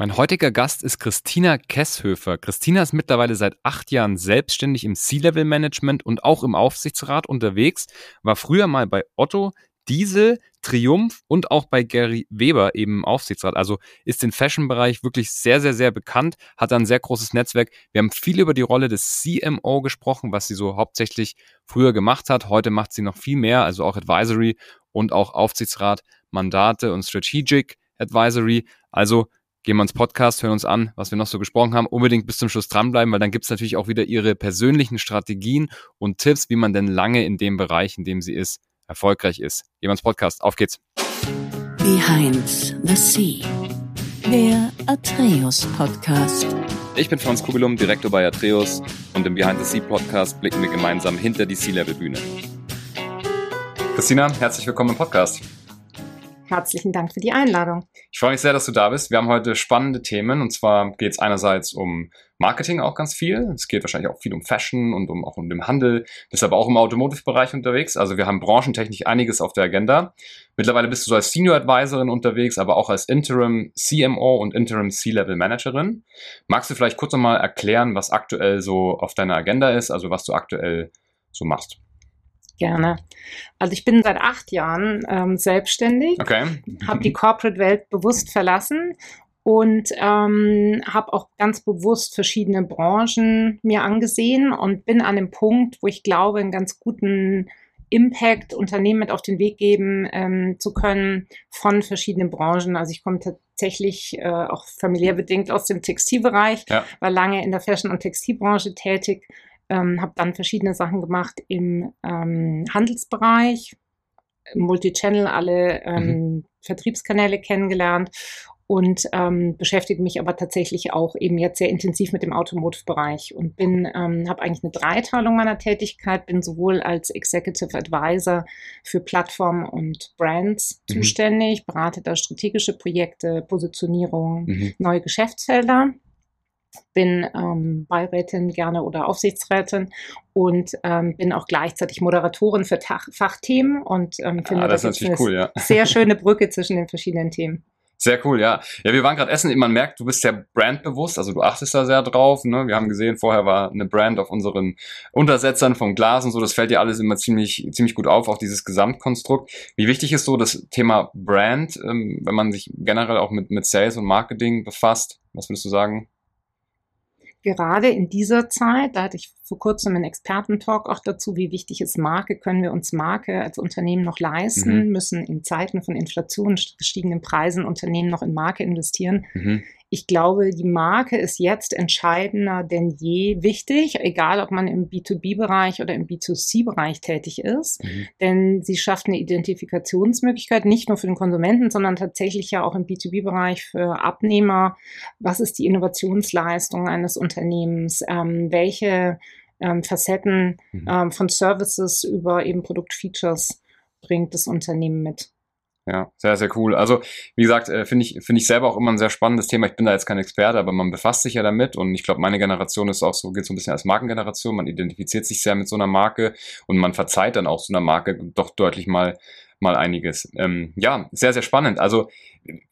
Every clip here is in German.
Mein heutiger Gast ist Christina Kesshöfer. Christina ist mittlerweile seit acht Jahren selbstständig im C-Level-Management und auch im Aufsichtsrat unterwegs, war früher mal bei Otto, Diesel, Triumph und auch bei Gary Weber eben im Aufsichtsrat. Also ist im Fashion-Bereich wirklich sehr, sehr, sehr bekannt, hat ein sehr großes Netzwerk. Wir haben viel über die Rolle des CMO gesprochen, was sie so hauptsächlich früher gemacht hat. Heute macht sie noch viel mehr, also auch Advisory und auch Aufsichtsrat, Mandate und Strategic Advisory. Also gehen wir ins Podcast, hören uns an, was wir noch so gesprochen haben. Unbedingt bis zum Schluss dranbleiben, weil dann gibt es natürlich auch wieder ihre persönlichen Strategien und Tipps, wie man denn lange in dem Bereich, in dem sie ist, erfolgreich ist. Gehen wir ins Podcast. Auf geht's. Behind the Sea. Der Atreus Podcast. Ich bin Franz Kugelum, Direktor bei Atreus und im Behind the Sea Podcast blicken wir gemeinsam hinter die Sea-Level-Bühne. Christina, herzlich willkommen im Podcast. Herzlichen Dank für die Einladung. Ich freue mich sehr, dass du da bist. Wir haben heute spannende Themen und zwar geht es einerseits um Marketing auch ganz viel. Es geht wahrscheinlich auch viel um Fashion und um, auch um den Handel. Bist aber auch im Automotive-Bereich unterwegs. Also wir haben branchentechnisch einiges auf der Agenda. Mittlerweile bist du so als Senior Advisorin unterwegs, aber auch als Interim CMO und Interim C-Level Managerin. Magst du vielleicht kurz nochmal erklären, was aktuell so auf deiner Agenda ist, also was du aktuell so machst? Gerne. Also ich bin seit acht Jahren ähm, selbstständig, okay. habe die Corporate-Welt bewusst verlassen und ähm, habe auch ganz bewusst verschiedene Branchen mir angesehen und bin an dem Punkt, wo ich glaube, einen ganz guten Impact Unternehmen mit auf den Weg geben ähm, zu können von verschiedenen Branchen. Also ich komme tatsächlich äh, auch familiär bedingt aus dem Textilbereich, ja. war lange in der Fashion- und Textilbranche tätig ähm, habe dann verschiedene Sachen gemacht im ähm, Handelsbereich, Multichannel, alle ähm, mhm. Vertriebskanäle kennengelernt und ähm, beschäftige mich aber tatsächlich auch eben jetzt sehr intensiv mit dem Automotive-Bereich und bin, ähm, habe eigentlich eine Dreiteilung meiner Tätigkeit, bin sowohl als Executive Advisor für Plattformen und Brands mhm. zuständig, berate da strategische Projekte, Positionierung, mhm. neue Geschäftsfelder bin ähm, Beirätin gerne oder Aufsichtsrätin und ähm, bin auch gleichzeitig Moderatorin für Tach Fachthemen und ähm, finde ah, das, das ist eine cool, ja. sehr schöne Brücke zwischen den verschiedenen Themen. Sehr cool, ja. Ja, wir waren gerade essen. Man merkt, du bist sehr brandbewusst, also du achtest da sehr drauf. Ne? Wir haben gesehen, vorher war eine Brand auf unseren Untersetzern vom Glas und so. Das fällt dir alles immer ziemlich, ziemlich gut auf, auch dieses Gesamtkonstrukt. Wie wichtig ist so das Thema Brand, ähm, wenn man sich generell auch mit, mit Sales und Marketing befasst? Was würdest du sagen? Gerade in dieser Zeit, da hatte ich vor kurzem einen Expertentalk auch dazu, wie wichtig ist Marke, können wir uns Marke als Unternehmen noch leisten, mhm. müssen in Zeiten von Inflation, gestiegenen Preisen Unternehmen noch in Marke investieren. Mhm ich glaube, die Marke ist jetzt entscheidender denn je wichtig, egal ob man im B2B-Bereich oder im B2C-Bereich tätig ist. Mhm. Denn sie schafft eine Identifikationsmöglichkeit, nicht nur für den Konsumenten, sondern tatsächlich ja auch im B2B-Bereich für Abnehmer. Was ist die Innovationsleistung eines Unternehmens? Ähm, welche ähm, Facetten mhm. ähm, von Services über eben Produktfeatures bringt das Unternehmen mit? Ja, sehr, sehr cool. Also, wie gesagt, äh, finde ich, finde ich selber auch immer ein sehr spannendes Thema. Ich bin da jetzt kein Experte, aber man befasst sich ja damit und ich glaube, meine Generation ist auch so, geht so ein bisschen als Markengeneration. Man identifiziert sich sehr mit so einer Marke und man verzeiht dann auch so einer Marke doch deutlich mal, mal einiges. Ähm, ja, sehr, sehr spannend. Also,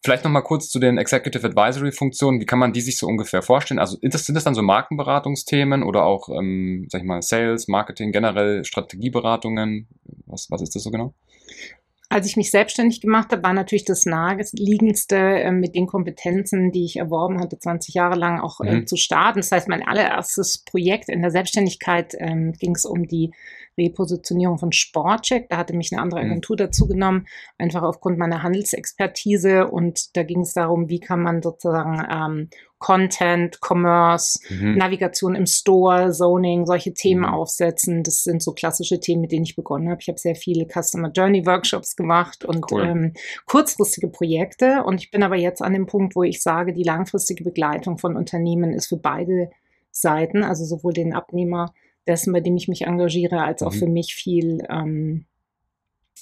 vielleicht nochmal kurz zu den Executive Advisory Funktionen. Wie kann man die sich so ungefähr vorstellen? Also, sind das dann so Markenberatungsthemen oder auch, ähm, sag ich mal, Sales, Marketing, generell Strategieberatungen? Was, was ist das so genau? Als ich mich selbstständig gemacht habe, war natürlich das naheliegendste, äh, mit den Kompetenzen, die ich erworben hatte, 20 Jahre lang auch äh, mhm. zu starten. Das heißt, mein allererstes Projekt in der Selbstständigkeit ähm, ging es um die Repositionierung von Sportcheck. Da hatte mich eine andere mhm. Agentur mhm. dazu genommen, einfach aufgrund meiner Handelsexpertise. Und da ging es darum, wie kann man sozusagen ähm, Content, Commerce, mhm. Navigation im Store, Zoning, solche Themen mhm. aufsetzen. Das sind so klassische Themen, mit denen ich begonnen habe. Ich habe sehr viele Customer Journey Workshops gemacht und cool. ähm, kurzfristige Projekte. Und ich bin aber jetzt an dem Punkt, wo ich sage, die langfristige Begleitung von Unternehmen ist für beide Seiten, also sowohl den Abnehmer dessen, bei dem ich mich engagiere, als auch mhm. für mich viel ähm,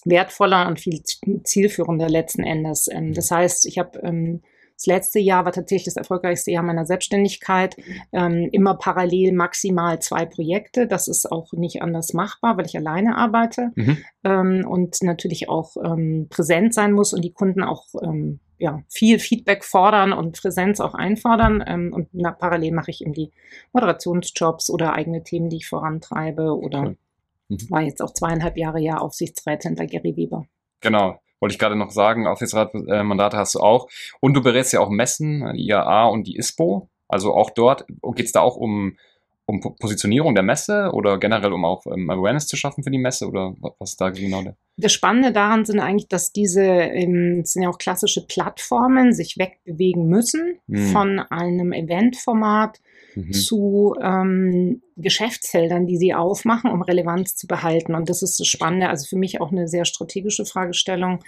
wertvoller und viel zielführender letzten Endes. Ähm, das heißt, ich habe ähm, das letzte Jahr war tatsächlich das erfolgreichste Jahr meiner Selbstständigkeit. Ähm, immer parallel maximal zwei Projekte. Das ist auch nicht anders machbar, weil ich alleine arbeite mhm. ähm, und natürlich auch ähm, präsent sein muss und die Kunden auch ähm, ja, viel Feedback fordern und Präsenz auch einfordern. Ähm, und na, parallel mache ich eben die Moderationsjobs oder eigene Themen, die ich vorantreibe oder cool. mhm. war jetzt auch zweieinhalb Jahre ja Aufsichtsrätin bei Gary Weber. Genau, wollte ich gerade noch sagen, Aufsichtsratmandate hast du auch. Und du berätst ja auch Messen, die IAA und die ISPO. Also auch dort geht es da auch um um Positionierung der Messe oder generell um auch ähm, Awareness zu schaffen für die Messe oder was ist da genau der? Das Spannende daran sind eigentlich, dass diese ähm, sind ja auch klassische Plattformen sich wegbewegen müssen hm. von einem Eventformat mhm. zu ähm, Geschäftsfeldern, die sie aufmachen, um Relevanz zu behalten. Und das ist das Spannende, also für mich auch eine sehr strategische Fragestellung.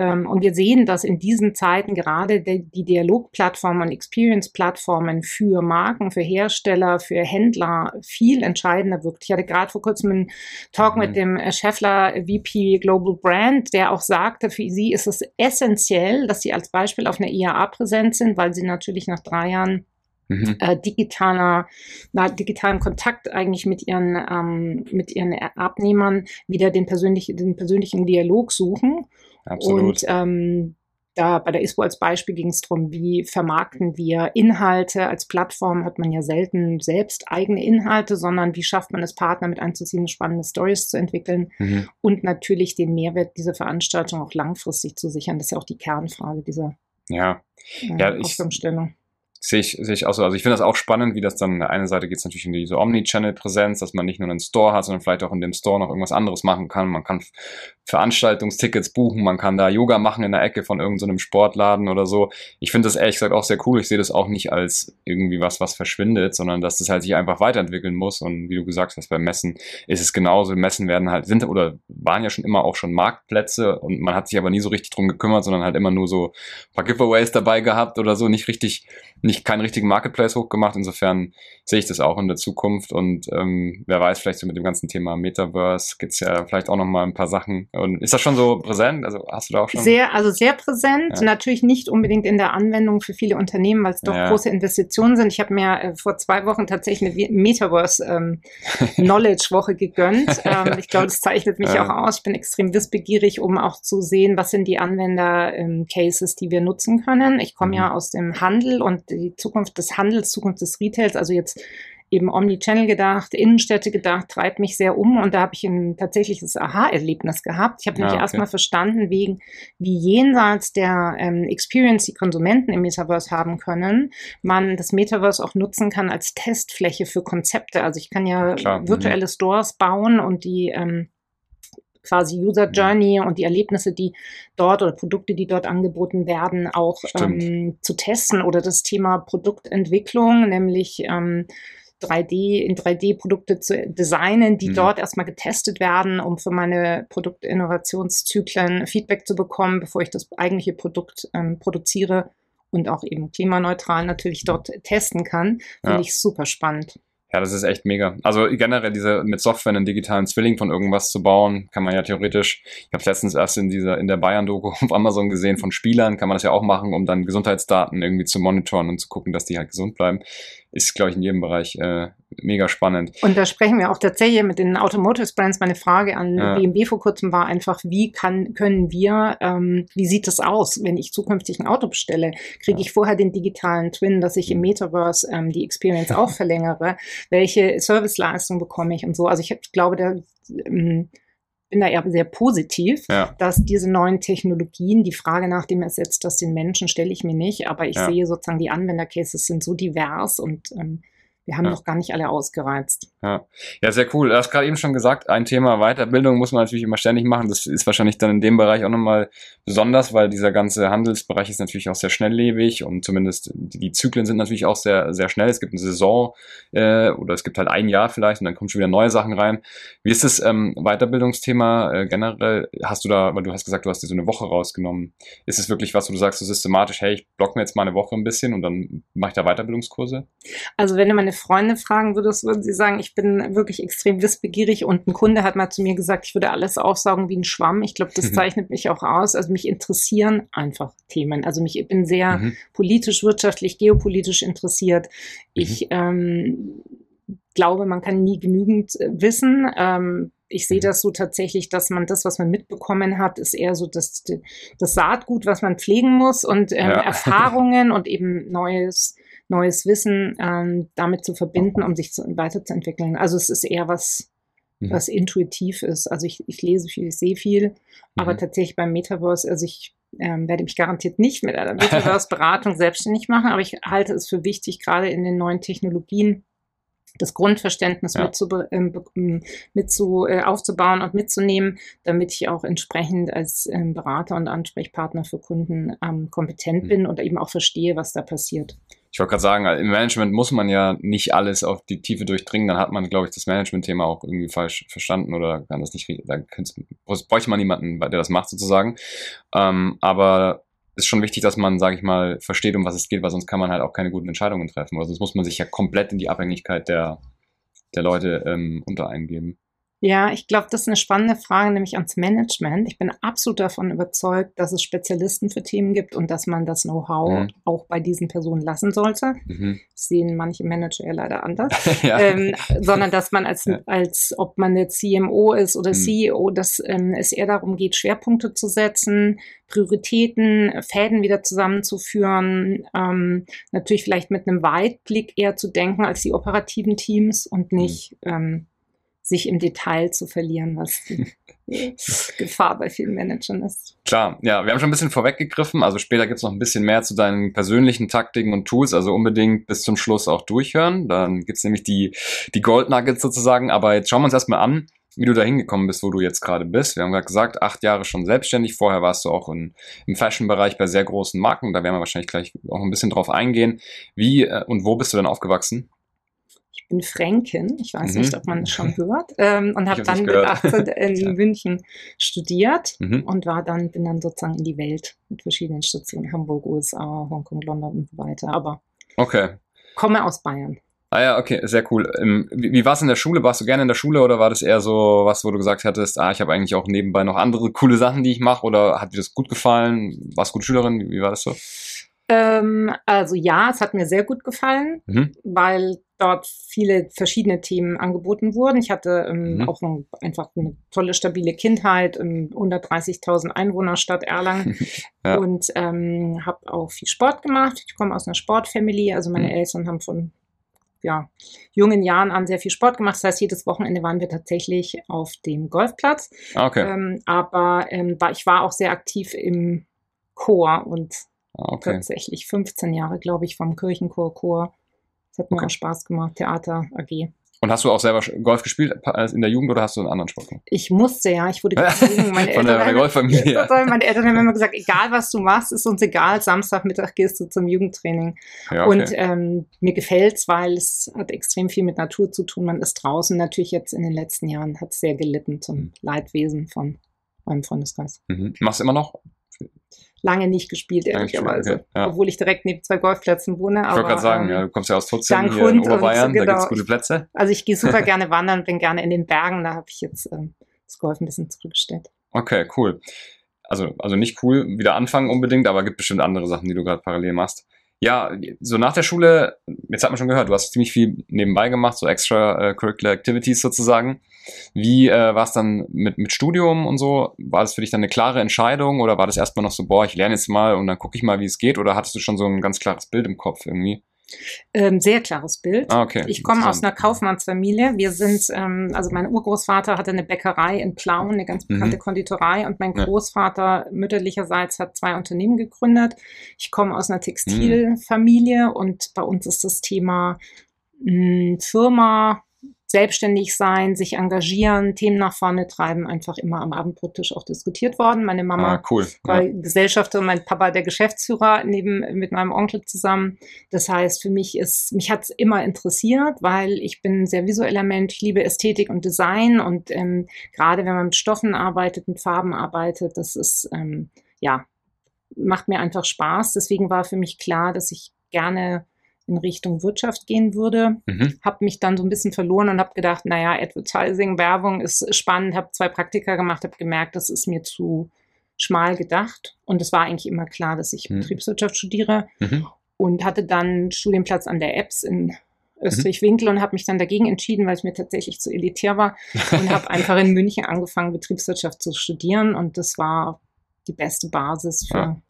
Ähm, und wir sehen, dass in diesen Zeiten gerade die Dialogplattformen und Experience-Plattformen für Marken, für Hersteller, für Händler viel entscheidender wirkt. Ich hatte gerade vor kurzem einen Talk mhm. mit dem Scheffler VP Global Brand, der auch sagte, für sie ist es essentiell, dass sie als Beispiel auf einer IAA präsent sind, weil sie natürlich nach drei Jahren Mhm. Äh, digitaler, na, digitalen Kontakt eigentlich mit ihren, ähm, mit ihren Abnehmern wieder den, persönlich, den persönlichen Dialog suchen Absolut. Und ähm, da bei der ISPO als Beispiel ging es darum, wie vermarkten wir Inhalte. Als Plattform hat man ja selten selbst eigene Inhalte, sondern wie schafft man es, Partner mit einzuziehen, spannende Stories zu entwickeln mhm. und natürlich den Mehrwert dieser Veranstaltung auch langfristig zu sichern. Das ist ja auch die Kernfrage dieser ja. Äh, ja, ich, sehe ich, sehe ich auch so. Also ich finde das auch spannend, wie das dann, eine Seite geht es natürlich in diese Omni-Channel-Präsenz, dass man nicht nur einen Store hat, sondern vielleicht auch in dem Store noch irgendwas anderes machen kann. Man kann Veranstaltungstickets buchen, man kann da Yoga machen in der Ecke von irgendeinem so Sportladen oder so. Ich finde das ehrlich gesagt auch sehr cool. Ich sehe das auch nicht als irgendwie was, was verschwindet, sondern dass das halt sich einfach weiterentwickeln muss. Und wie du gesagt hast, beim Messen ist es genauso. Messen werden halt, sind oder waren ja schon immer auch schon Marktplätze und man hat sich aber nie so richtig drum gekümmert, sondern halt immer nur so ein paar Giveaways dabei gehabt oder so, nicht richtig nicht keinen richtigen Marketplace hochgemacht. Insofern sehe ich das auch in der Zukunft. Und ähm, wer weiß, vielleicht so mit dem ganzen Thema Metaverse gibt es ja vielleicht auch noch mal ein paar Sachen. Und ist das schon so präsent? Also hast du da auch schon? Sehr, also sehr präsent. Ja. Natürlich nicht unbedingt in der Anwendung für viele Unternehmen, weil es doch ja. große Investitionen sind. Ich habe mir äh, vor zwei Wochen tatsächlich eine Metaverse ähm, Knowledge Woche gegönnt. ähm, ich glaube, das zeichnet mich ja. auch aus. Ich bin extrem wissbegierig, um auch zu sehen, was sind die Anwender-Cases, ähm, die wir nutzen können. Ich komme mhm. ja aus dem Handel und die Zukunft des Handels, Zukunft des Retails, also jetzt eben Omnichannel gedacht, Innenstädte gedacht, treibt mich sehr um und da habe ich ein tatsächliches Aha-Erlebnis gehabt. Ich habe nämlich ah, okay. erstmal verstanden, wegen, wie jenseits der ähm, Experience, die Konsumenten im Metaverse haben können, man das Metaverse auch nutzen kann als Testfläche für Konzepte. Also ich kann ja Klar. Mhm. virtuelle. Stores bauen und die ähm, quasi User Journey und die Erlebnisse, die dort oder Produkte, die dort angeboten werden, auch ähm, zu testen oder das Thema Produktentwicklung, nämlich ähm, 3D, in 3D Produkte zu designen, die mhm. dort erstmal getestet werden, um für meine Produktinnovationszyklen Feedback zu bekommen, bevor ich das eigentliche Produkt ähm, produziere und auch eben klimaneutral natürlich dort testen kann. Finde ja. ich super spannend. Ja, das ist echt mega. Also generell diese mit Software einen digitalen Zwilling von irgendwas zu bauen, kann man ja theoretisch. Ich habe letztens erst in dieser in der Bayern-Doku auf Amazon gesehen von Spielern, kann man das ja auch machen, um dann Gesundheitsdaten irgendwie zu monitoren und zu gucken, dass die halt gesund bleiben ist, glaube ich, in jedem Bereich äh, mega spannend. Und da sprechen wir auch tatsächlich mit den Automotive Brands. Meine Frage an ja. BMW vor kurzem war einfach, wie kann, können wir, ähm, wie sieht das aus, wenn ich zukünftig ein Auto bestelle? Kriege ja. ich vorher den digitalen Twin, dass ich im Metaverse ähm, die Experience auch verlängere? Welche Serviceleistung bekomme ich und so? Also ich glaube, da ähm, bin da eher sehr positiv, ja. dass diese neuen Technologien, die Frage nach dem ersetzt das den Menschen, stelle ich mir nicht, aber ich ja. sehe sozusagen, die Anwendercases sind so divers und ähm, wir haben ja. noch gar nicht alle ausgereizt. Ja, ja sehr cool. Du hast gerade eben schon gesagt, ein Thema Weiterbildung muss man natürlich immer ständig machen. Das ist wahrscheinlich dann in dem Bereich auch nochmal besonders, weil dieser ganze Handelsbereich ist natürlich auch sehr schnelllebig und zumindest die Zyklen sind natürlich auch sehr, sehr schnell. Es gibt eine Saison äh, oder es gibt halt ein Jahr vielleicht und dann kommen schon wieder neue Sachen rein. Wie ist das ähm, Weiterbildungsthema äh, generell? Hast du da, weil du hast gesagt, du hast dir so eine Woche rausgenommen. Ist es wirklich was, wo du sagst so systematisch, hey, ich block mir jetzt mal eine Woche ein bisschen und dann mache ich da Weiterbildungskurse? Also wenn du meine Freunde fragen würdest, würden sie sagen, ich bin wirklich extrem wissbegierig und ein Kunde hat mal zu mir gesagt, ich würde alles aufsaugen wie ein Schwamm. Ich glaube, das mhm. zeichnet mich auch aus. Also mich interessieren einfach Themen. Also mich, ich bin sehr mhm. politisch, wirtschaftlich, geopolitisch interessiert. Ich mhm. ähm, glaube, man kann nie genügend äh, wissen. Ähm, ich sehe mhm. das so tatsächlich, dass man das, was man mitbekommen hat, ist eher so das, das Saatgut, was man pflegen muss und ähm, ja. Erfahrungen und eben neues, neues Wissen ähm, damit zu verbinden, um sich zu, weiterzuentwickeln. Also es ist eher was, mhm. was intuitiv ist. Also ich, ich lese viel, ich sehe viel, mhm. aber tatsächlich beim Metaverse, also ich ähm, werde mich garantiert nicht mit einer Metaverse-Beratung selbstständig machen, aber ich halte es für wichtig, gerade in den neuen Technologien, das Grundverständnis ja. mit, zu, ähm, mit zu, äh, aufzubauen und mitzunehmen, damit ich auch entsprechend als ähm, Berater und Ansprechpartner für Kunden ähm, kompetent mhm. bin und eben auch verstehe, was da passiert. Ich wollte gerade sagen, im Management muss man ja nicht alles auf die Tiefe durchdringen, dann hat man, glaube ich, das Management-Thema auch irgendwie falsch verstanden oder kann das nicht, da bräuchte man niemanden, der das macht sozusagen. Ähm, aber ist schon wichtig, dass man, sage ich mal, versteht, um was es geht, weil sonst kann man halt auch keine guten Entscheidungen treffen. Also sonst muss man sich ja komplett in die Abhängigkeit der, der Leute ähm, unter eingeben. Ja, ich glaube, das ist eine spannende Frage, nämlich ans Management. Ich bin absolut davon überzeugt, dass es Spezialisten für Themen gibt und dass man das Know-how mhm. auch bei diesen Personen lassen sollte. Mhm. Das sehen manche Manager ja leider anders. ja. ähm, sondern dass man als, ja. als ob man jetzt CMO ist oder mhm. CEO, dass ähm, es eher darum geht, Schwerpunkte zu setzen, Prioritäten, Fäden wieder zusammenzuführen, ähm, natürlich vielleicht mit einem Weitblick eher zu denken als die operativen Teams und mhm. nicht ähm, sich im Detail zu verlieren, was die Gefahr bei vielen Managern ist. Klar, ja, wir haben schon ein bisschen vorweggegriffen. Also später gibt es noch ein bisschen mehr zu deinen persönlichen Taktiken und Tools. Also unbedingt bis zum Schluss auch durchhören. Dann gibt es nämlich die, die Gold Nuggets sozusagen. Aber jetzt schauen wir uns erstmal an, wie du da hingekommen bist, wo du jetzt gerade bist. Wir haben gerade gesagt, acht Jahre schon selbstständig. Vorher warst du auch in, im Fashion-Bereich bei sehr großen Marken. Da werden wir wahrscheinlich gleich auch ein bisschen drauf eingehen. Wie äh, und wo bist du denn aufgewachsen? Bin Fränkin, ich weiß mhm. nicht, ob man es schon hört, ähm, und habe dann mit 18 in ja. München studiert mhm. und war dann, bin dann sozusagen in die Welt mit verschiedenen Stationen, Hamburg, USA, Hongkong, London und so weiter. Aber okay. komme aus Bayern. Ah ja, okay, sehr cool. Ähm, wie, wie war es in der Schule? Warst du gerne in der Schule oder war das eher so was, wo du gesagt hattest, ah, ich habe eigentlich auch nebenbei noch andere coole Sachen, die ich mache oder hat dir das gut gefallen? Warst du gute Schülerin? Wie, wie war das so? Ähm, also ja, es hat mir sehr gut gefallen, mhm. weil dort viele verschiedene Themen angeboten wurden. Ich hatte ähm, mhm. auch ein, einfach eine tolle, stabile Kindheit in 130.000 Einwohnerstadt Erlangen ja. und ähm, habe auch viel Sport gemacht. Ich komme aus einer Sportfamilie, also meine mhm. Eltern haben von ja, jungen Jahren an sehr viel Sport gemacht. Das heißt, jedes Wochenende waren wir tatsächlich auf dem Golfplatz. Ah, okay. Ähm, aber ähm, war, ich war auch sehr aktiv im Chor und okay. tatsächlich 15 Jahre, glaube ich, vom Kirchenchor Chor das hat mir okay. auch Spaß gemacht, Theater AG. Und hast du auch selber Golf gespielt in der Jugend oder hast du einen anderen Sport gemacht? Ich musste ja, ich wurde gezwungen. Meine Von Eltern der, Golffamilie. Meine Eltern haben immer gesagt, egal was du machst, ist uns egal, Samstagmittag gehst du zum Jugendtraining. Ja, okay. Und ähm, mir gefällt's, weil es hat extrem viel mit Natur zu tun. Man ist draußen. Natürlich jetzt in den letzten Jahren hat es sehr gelitten zum mhm. Leidwesen von meinem Freundeskreis. Mhm. Machst du immer noch? Lange nicht gespielt, ehrlicherweise. Okay, ja. Obwohl ich direkt neben zwei Golfplätzen wohne. Ich wollte gerade sagen, ähm, ja, du kommst ja aus Tutzing hier in Oberbayern, genau, da gibt es gute Plätze. Also ich gehe super gerne wandern, bin gerne in den Bergen, da habe ich jetzt ähm, das Golf ein bisschen zurückgestellt. Okay, cool. Also, also nicht cool, wieder anfangen unbedingt, aber gibt bestimmt andere Sachen, die du gerade parallel machst. Ja, so nach der Schule, jetzt hat man schon gehört, du hast ziemlich viel nebenbei gemacht, so extra äh, curricular activities sozusagen. Wie äh, war es dann mit, mit Studium und so? War das für dich dann eine klare Entscheidung oder war das erstmal noch so, boah, ich lerne jetzt mal und dann gucke ich mal, wie es geht? Oder hattest du schon so ein ganz klares Bild im Kopf irgendwie? Ähm, sehr klares Bild. Ah, okay. Ich komme aus einer Kaufmannsfamilie. Wir sind, ähm, also mein Urgroßvater hatte eine Bäckerei in Plauen, eine ganz bekannte mhm. Konditorei, und mein Großvater mütterlicherseits hat zwei Unternehmen gegründet. Ich komme aus einer Textilfamilie mhm. und bei uns ist das Thema mh, hm, Firma, selbstständig sein, sich engagieren, Themen nach vorne treiben, einfach immer am Abendbrottisch auch diskutiert worden. Meine Mama ah, cool. war ja. Gesellschafter, mein Papa der Geschäftsführer neben mit meinem Onkel zusammen. Das heißt, für mich ist, mich hat es immer interessiert, weil ich bin ein sehr visueller Mensch, ich liebe Ästhetik und Design und ähm, gerade wenn man mit Stoffen arbeitet, mit Farben arbeitet, das ist ähm, ja macht mir einfach Spaß. Deswegen war für mich klar, dass ich gerne in Richtung Wirtschaft gehen würde. Mhm. Habe mich dann so ein bisschen verloren und habe gedacht, naja, Advertising, Werbung ist spannend, habe zwei Praktika gemacht, habe gemerkt, das ist mir zu schmal gedacht. Und es war eigentlich immer klar, dass ich mhm. Betriebswirtschaft studiere. Mhm. Und hatte dann Studienplatz an der EBS in Österreich-Winkel und habe mich dann dagegen entschieden, weil es mir tatsächlich zu elitär war und habe einfach in München angefangen, Betriebswirtschaft zu studieren und das war die beste Basis für ja.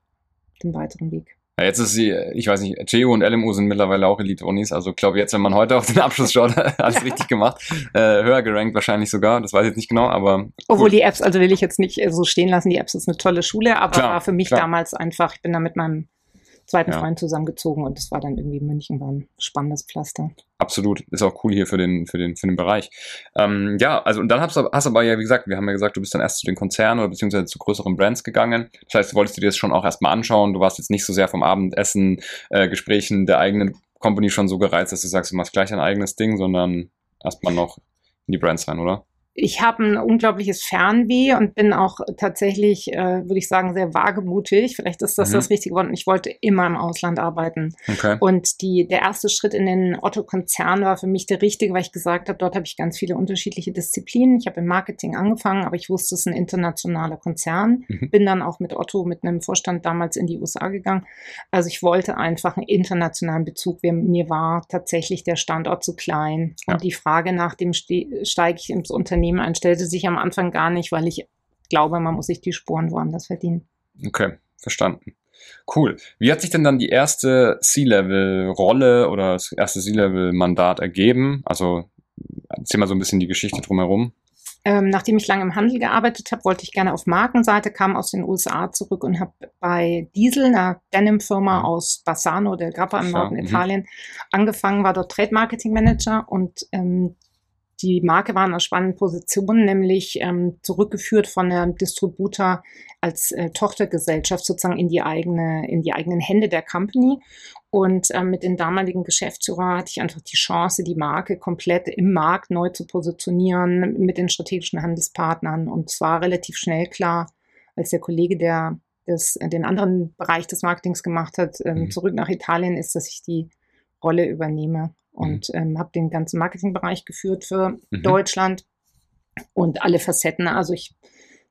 den weiteren Weg. Ja, jetzt ist sie, ich weiß nicht, GEO und LMU sind mittlerweile auch Elite-Unis. Also ich glaube, jetzt, wenn man heute auf den Abschluss schaut, alles richtig gemacht. Äh, höher gerankt wahrscheinlich sogar, das weiß ich jetzt nicht genau, aber. Obwohl die Apps, also will ich jetzt nicht so stehen lassen, die Apps ist eine tolle Schule, aber klar, war für mich klar. damals einfach, ich bin da mit meinem zweiten ja. Freund zusammengezogen und das war dann irgendwie München, war ein spannendes Pflaster. Absolut, ist auch cool hier für den, für den, für den Bereich. Ähm, ja, also und dann hast du hast aber ja, wie gesagt, wir haben ja gesagt, du bist dann erst zu den Konzernen oder beziehungsweise zu größeren Brands gegangen. Das heißt, du wolltest du dir das schon auch erstmal anschauen. Du warst jetzt nicht so sehr vom Abendessen, äh, Gesprächen der eigenen Company schon so gereizt, dass du sagst, du machst gleich dein eigenes Ding, sondern erstmal noch in die Brands rein, oder? Ich habe ein unglaubliches Fernweh und bin auch tatsächlich, äh, würde ich sagen, sehr wagemutig. Vielleicht ist das mhm. das richtige Wort. Ich wollte immer im Ausland arbeiten. Okay. Und die, der erste Schritt in den Otto-Konzern war für mich der richtige, weil ich gesagt habe, dort habe ich ganz viele unterschiedliche Disziplinen. Ich habe im Marketing angefangen, aber ich wusste, es ist ein internationaler Konzern. Mhm. Bin dann auch mit Otto, mit einem Vorstand damals in die USA gegangen. Also ich wollte einfach einen internationalen Bezug. Mir war tatsächlich der Standort zu klein. Ja. Und die Frage nach dem, steige ich ins Unternehmen Unternehmen einstellte sich am Anfang gar nicht, weil ich glaube, man muss sich die Spuren woanders verdienen. Okay, verstanden. Cool. Wie hat sich denn dann die erste C-Level-Rolle oder das erste C-Level-Mandat ergeben? Also erzähl mal so ein bisschen die Geschichte drumherum. Ähm, nachdem ich lange im Handel gearbeitet habe, wollte ich gerne auf Markenseite, kam aus den USA zurück und habe bei Diesel, einer Denim-Firma mhm. aus Bassano del Grappa im Norden mhm. Italien, angefangen, war dort Trade Marketing Manager und ähm, die Marke war in einer spannenden Position, nämlich ähm, zurückgeführt von einem Distributor als äh, Tochtergesellschaft sozusagen in die eigene, in die eigenen Hände der Company. Und ähm, mit den damaligen Geschäftsführer hatte ich einfach die Chance, die Marke komplett im Markt neu zu positionieren mit den strategischen Handelspartnern. Und zwar relativ schnell klar, als der Kollege, der das, den anderen Bereich des Marketings gemacht hat, ähm, mhm. zurück nach Italien ist, dass ich die Rolle übernehme und mhm. ähm, habe den ganzen Marketingbereich geführt für mhm. Deutschland und alle Facetten. Also ich,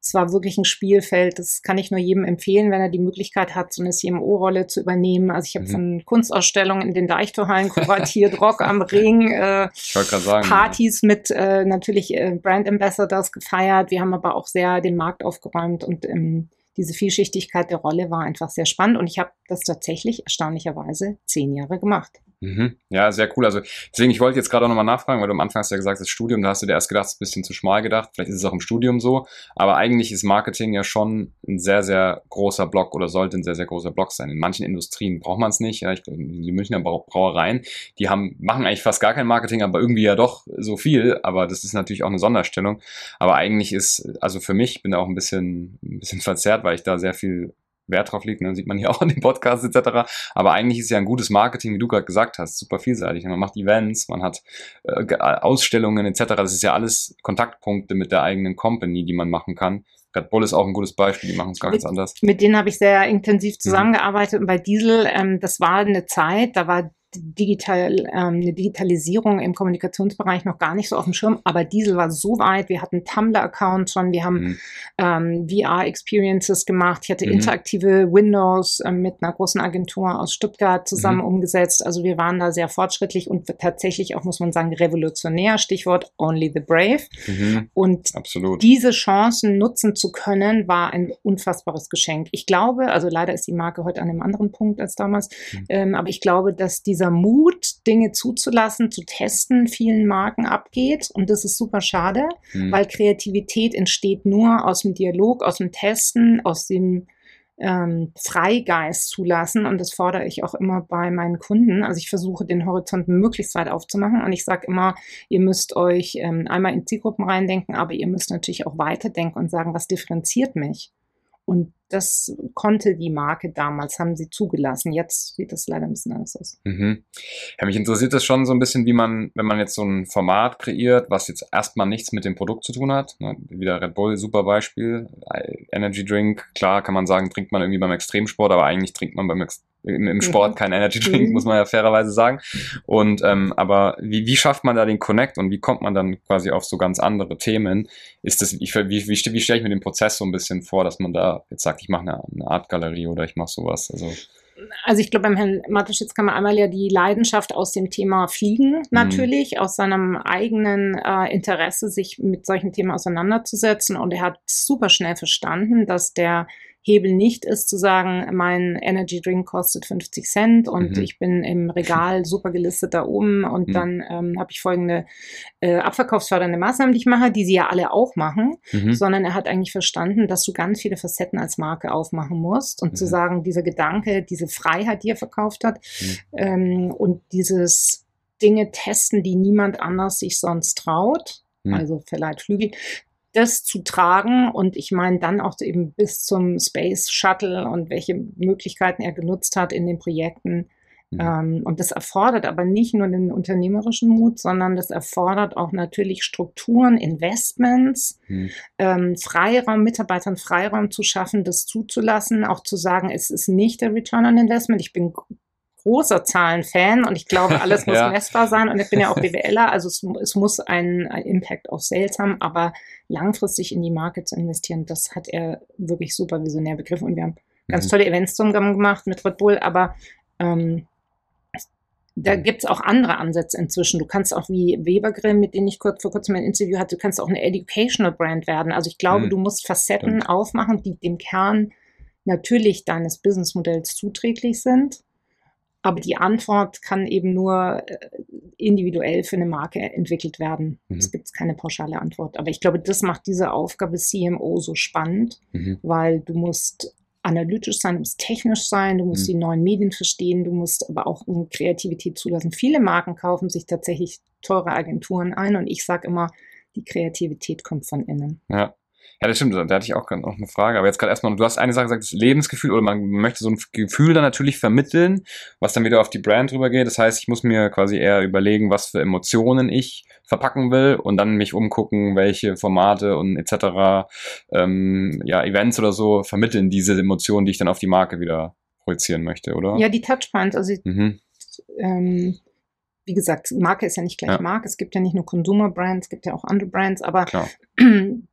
es war wirklich ein Spielfeld. Das kann ich nur jedem empfehlen, wenn er die Möglichkeit hat, so eine CMO-Rolle zu übernehmen. Also ich habe mhm. von Kunstausstellungen in den Deichtorhallen kuratiert, Rock am Ring, äh, sagen, Partys ja. mit äh, natürlich äh, Brand Ambassadors gefeiert. Wir haben aber auch sehr den Markt aufgeräumt und ähm, diese Vielschichtigkeit der Rolle war einfach sehr spannend und ich habe das tatsächlich erstaunlicherweise zehn Jahre gemacht. Mhm. Ja, sehr cool. Also deswegen, ich wollte jetzt gerade auch nochmal nachfragen, weil du am Anfang hast ja gesagt, das Studium, da hast du dir erst gedacht, es ist ein bisschen zu schmal gedacht. Vielleicht ist es auch im Studium so. Aber eigentlich ist Marketing ja schon ein sehr, sehr großer Block oder sollte ein sehr, sehr großer Block sein. In manchen Industrien braucht man es nicht. Ja, ich, die Münchner Brauereien, die haben, machen eigentlich fast gar kein Marketing, aber irgendwie ja doch so viel. Aber das ist natürlich auch eine Sonderstellung. Aber eigentlich ist, also für mich, bin da auch ein bisschen, ein bisschen verzerrt, weil ich da sehr viel Wert drauf liegt, ne? sieht man hier auch in den Podcasts etc. Aber eigentlich ist ja ein gutes Marketing, wie du gerade gesagt hast, super vielseitig. Man macht Events, man hat äh, Ausstellungen etc. Das ist ja alles Kontaktpunkte mit der eigenen Company, die man machen kann. Red Bull ist auch ein gutes Beispiel, die machen es gar ganz anders. Mit denen habe ich sehr intensiv mhm. zusammengearbeitet mhm. und bei Diesel, ähm, das war eine Zeit, da war digital, ähm, eine Digitalisierung im Kommunikationsbereich noch gar nicht so auf dem Schirm, aber Diesel war so weit. Wir hatten Tumblr-Accounts schon, wir haben mhm. ähm, VR-Experiences gemacht. Ich hatte mhm. interaktive Windows äh, mit einer großen Agentur aus Stuttgart zusammen mhm. umgesetzt. Also wir waren da sehr fortschrittlich und tatsächlich auch, muss man sagen, revolutionär. Stichwort Only the Brave. Mhm. Und Absolut. diese Chancen nutzen zu können, war ein unfassbares Geschenk. Ich glaube, also leider ist die Marke heute an einem anderen Punkt als damals, mhm. ähm, aber ich glaube, dass diese dieser Mut, Dinge zuzulassen, zu testen, vielen Marken abgeht. Und das ist super schade, mhm. weil Kreativität entsteht nur aus dem Dialog, aus dem Testen, aus dem ähm, Freigeist zulassen. Und das fordere ich auch immer bei meinen Kunden. Also ich versuche den Horizont möglichst weit aufzumachen. Und ich sage immer, ihr müsst euch ähm, einmal in Zielgruppen reindenken, aber ihr müsst natürlich auch weiterdenken und sagen, was differenziert mich? Und das konnte die Marke damals, haben sie zugelassen. Jetzt sieht das leider ein bisschen anders aus. Mhm. Ja, mich interessiert das schon so ein bisschen, wie man, wenn man jetzt so ein Format kreiert, was jetzt erstmal nichts mit dem Produkt zu tun hat. Ne? Wieder Red Bull, super Beispiel. Energy Drink, klar kann man sagen, trinkt man irgendwie beim Extremsport, aber eigentlich trinkt man beim im, im Sport mhm. kein Energy Drink, mhm. muss man ja fairerweise sagen. Und ähm, aber wie, wie schafft man da den Connect und wie kommt man dann quasi auf so ganz andere Themen? Ist das, ich, wie, wie, wie stelle ich mir den Prozess so ein bisschen vor, dass man da jetzt sagt, ich mache eine, eine Art Galerie oder ich mache sowas? Also Also ich glaube, beim Herrn Matuschitz kann man einmal ja die Leidenschaft aus dem Thema Fliegen natürlich, mhm. aus seinem eigenen äh, Interesse, sich mit solchen Themen auseinanderzusetzen. Und er hat super schnell verstanden, dass der Hebel nicht ist zu sagen, mein Energy Drink kostet 50 Cent und mhm. ich bin im Regal super gelistet da oben und mhm. dann ähm, habe ich folgende äh, abverkaufsfördernde Maßnahmen, die ich mache, die sie ja alle auch machen, mhm. sondern er hat eigentlich verstanden, dass du ganz viele Facetten als Marke aufmachen musst und zu mhm. sagen, dieser Gedanke, diese Freiheit, die er verkauft hat mhm. ähm, und dieses Dinge testen, die niemand anders sich sonst traut, mhm. also verleiht Flügel, das zu tragen und ich meine dann auch eben bis zum Space Shuttle und welche Möglichkeiten er genutzt hat in den Projekten. Mhm. Ähm, und das erfordert aber nicht nur den unternehmerischen Mut, sondern das erfordert auch natürlich Strukturen, Investments, mhm. ähm, Freiraum, Mitarbeitern Freiraum zu schaffen, das zuzulassen, auch zu sagen, es ist nicht der Return on Investment. Ich bin großer Zahlenfan und ich glaube, alles muss ja. messbar sein und ich bin ja auch BWLer, also es, es muss einen, einen Impact auf Sales haben, aber langfristig in die Marke zu investieren, das hat er wirklich super visionär begriffen und wir haben ganz mhm. tolle Events zusammen gemacht mit Red Bull, aber ähm, da gibt es auch andere Ansätze inzwischen. Du kannst auch wie Webergrill, mit denen ich kurz, vor kurzem ein Interview hatte, du kannst auch eine Educational Brand werden. Also ich glaube, mhm. du musst Facetten Stimmt. aufmachen, die dem Kern natürlich deines Businessmodells zuträglich sind. Aber die Antwort kann eben nur äh, individuell für eine Marke entwickelt werden. Mhm. Es gibt keine pauschale Antwort. Aber ich glaube, das macht diese Aufgabe CMO so spannend, mhm. weil du musst analytisch sein, du musst technisch sein, du musst mhm. die neuen Medien verstehen, du musst aber auch Kreativität zulassen. Viele Marken kaufen sich tatsächlich teure Agenturen ein und ich sage immer, die Kreativität kommt von innen. Ja. Ja, das stimmt. Da hatte ich auch noch eine Frage. Aber jetzt gerade erstmal, du hast eine Sache gesagt, das Lebensgefühl oder man möchte so ein Gefühl dann natürlich vermitteln, was dann wieder auf die Brand rübergeht. Das heißt, ich muss mir quasi eher überlegen, was für Emotionen ich verpacken will und dann mich umgucken, welche Formate und etc. Ähm, ja, Events oder so vermitteln diese Emotionen, die ich dann auf die Marke wieder projizieren möchte, oder? Ja, die Touchpoints. Also mhm. ähm, wie gesagt, Marke ist ja nicht gleich ja. Marke. Es gibt ja nicht nur Consumer Brands, es gibt ja auch andere Brands, aber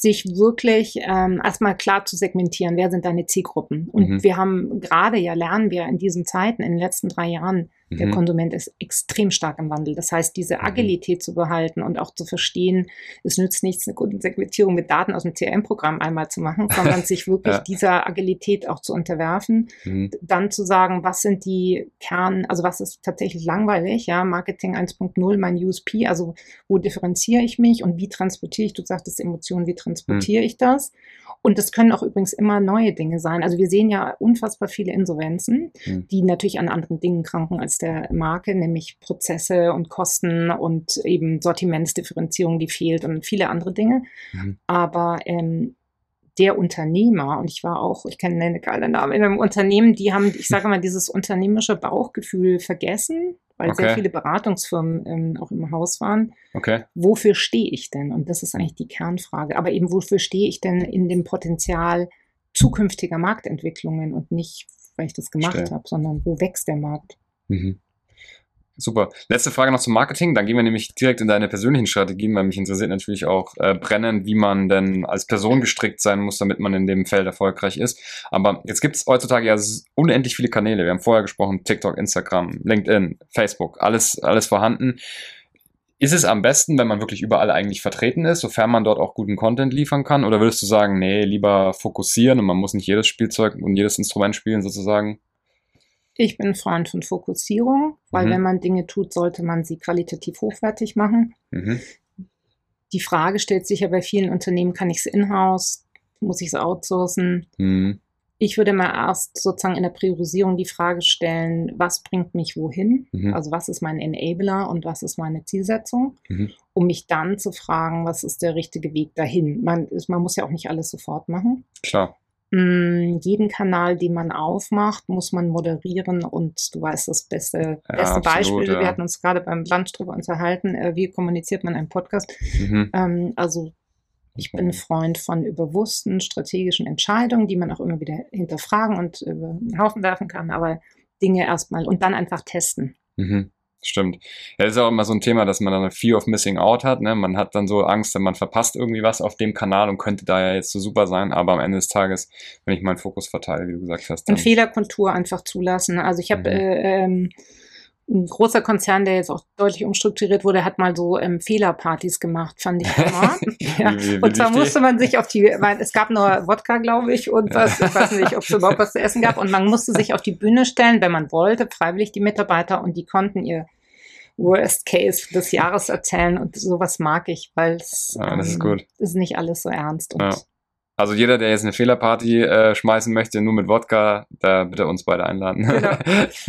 sich wirklich ähm, erstmal klar zu segmentieren, wer sind deine Zielgruppen. Und mhm. wir haben gerade ja lernen wir in diesen Zeiten, in den letzten drei Jahren, der mhm. Konsument ist extrem stark im Wandel. Das heißt, diese mhm. Agilität zu behalten und auch zu verstehen, es nützt nichts, eine gute Segmentierung mit Daten aus dem CRM-Programm einmal zu machen, sondern sich wirklich ja. dieser Agilität auch zu unterwerfen. Mhm. Dann zu sagen, was sind die Kern, also was ist tatsächlich langweilig, ja, Marketing 1.0, mein USP, also wo differenziere ich mich und wie transportiere ich, du sagtest Emotionen, wie transportiere mhm. ich das? Und das können auch übrigens immer neue Dinge sein. Also wir sehen ja unfassbar viele Insolvenzen, mhm. die natürlich an anderen Dingen kranken als der Marke, nämlich Prozesse und Kosten und eben Sortimentsdifferenzierung, die fehlt und viele andere Dinge. Mhm. Aber ähm, der Unternehmer, und ich war auch, ich kenne eine geile Namen in einem Unternehmen, die haben, ich sage mal, dieses unternehmerische Bauchgefühl vergessen, weil okay. sehr viele Beratungsfirmen ähm, auch im Haus waren. Okay. Wofür stehe ich denn? Und das ist eigentlich die Kernfrage. Aber eben, wofür stehe ich denn in dem Potenzial zukünftiger Marktentwicklungen und nicht, weil ich das gemacht habe, sondern wo wächst der Markt? Mhm. Super. Letzte Frage noch zum Marketing. Dann gehen wir nämlich direkt in deine persönlichen Strategien, weil mich interessiert natürlich auch äh, brennend, wie man denn als Person gestrickt sein muss, damit man in dem Feld erfolgreich ist. Aber jetzt gibt es heutzutage ja unendlich viele Kanäle. Wir haben vorher gesprochen, TikTok, Instagram, LinkedIn, Facebook, alles, alles vorhanden. Ist es am besten, wenn man wirklich überall eigentlich vertreten ist, sofern man dort auch guten Content liefern kann? Oder würdest du sagen, nee, lieber fokussieren und man muss nicht jedes Spielzeug und jedes Instrument spielen sozusagen? Ich bin Freund von Fokussierung, weil mhm. wenn man Dinge tut, sollte man sie qualitativ hochwertig machen. Mhm. Die Frage stellt sich ja bei vielen Unternehmen, kann ich es in-house, muss ich es outsourcen? Mhm. Ich würde mal erst sozusagen in der Priorisierung die Frage stellen, was bringt mich wohin? Mhm. Also was ist mein Enabler und was ist meine Zielsetzung? Mhm. Um mich dann zu fragen, was ist der richtige Weg dahin? Man, man muss ja auch nicht alles sofort machen. Klar. Mm, jeden Kanal, den man aufmacht, muss man moderieren und du weißt das beste, beste ja, Beispiel. Ja. Wir hatten uns gerade beim Lunch drüber unterhalten, äh, wie kommuniziert man einen Podcast. Mhm. Ähm, also ich bin Freund von bewussten strategischen Entscheidungen, die man auch immer wieder hinterfragen und über den Haufen werfen kann, aber Dinge erstmal und dann einfach testen. Mhm. Stimmt. Ja, das ist auch immer so ein Thema, dass man dann eine Fear of Missing Out hat. Ne? Man hat dann so Angst, man verpasst irgendwie was auf dem Kanal und könnte da ja jetzt so super sein. Aber am Ende des Tages, wenn ich meinen Fokus verteile, wie du gesagt hast. Dann und Fehlerkultur einfach zulassen. Also ich habe mhm. äh, ähm, ein großer Konzern, der jetzt auch deutlich umstrukturiert wurde, hat mal so ähm, Fehlerpartys gemacht, fand ich immer. ja. und zwar musste man sich auf die, weil es gab nur Wodka, glaube ich, und was, ich weiß nicht, ob es überhaupt was zu essen gab. Und man musste sich auf die Bühne stellen, wenn man wollte, freiwillig die Mitarbeiter, und die konnten ihr Worst Case des Jahres erzählen. Und sowas mag ich, weil es ja, das ist, ähm, gut. ist nicht alles so ernst. Ja. Also jeder, der jetzt eine Fehlerparty äh, schmeißen möchte, nur mit Wodka, da bitte uns beide einladen. Genau.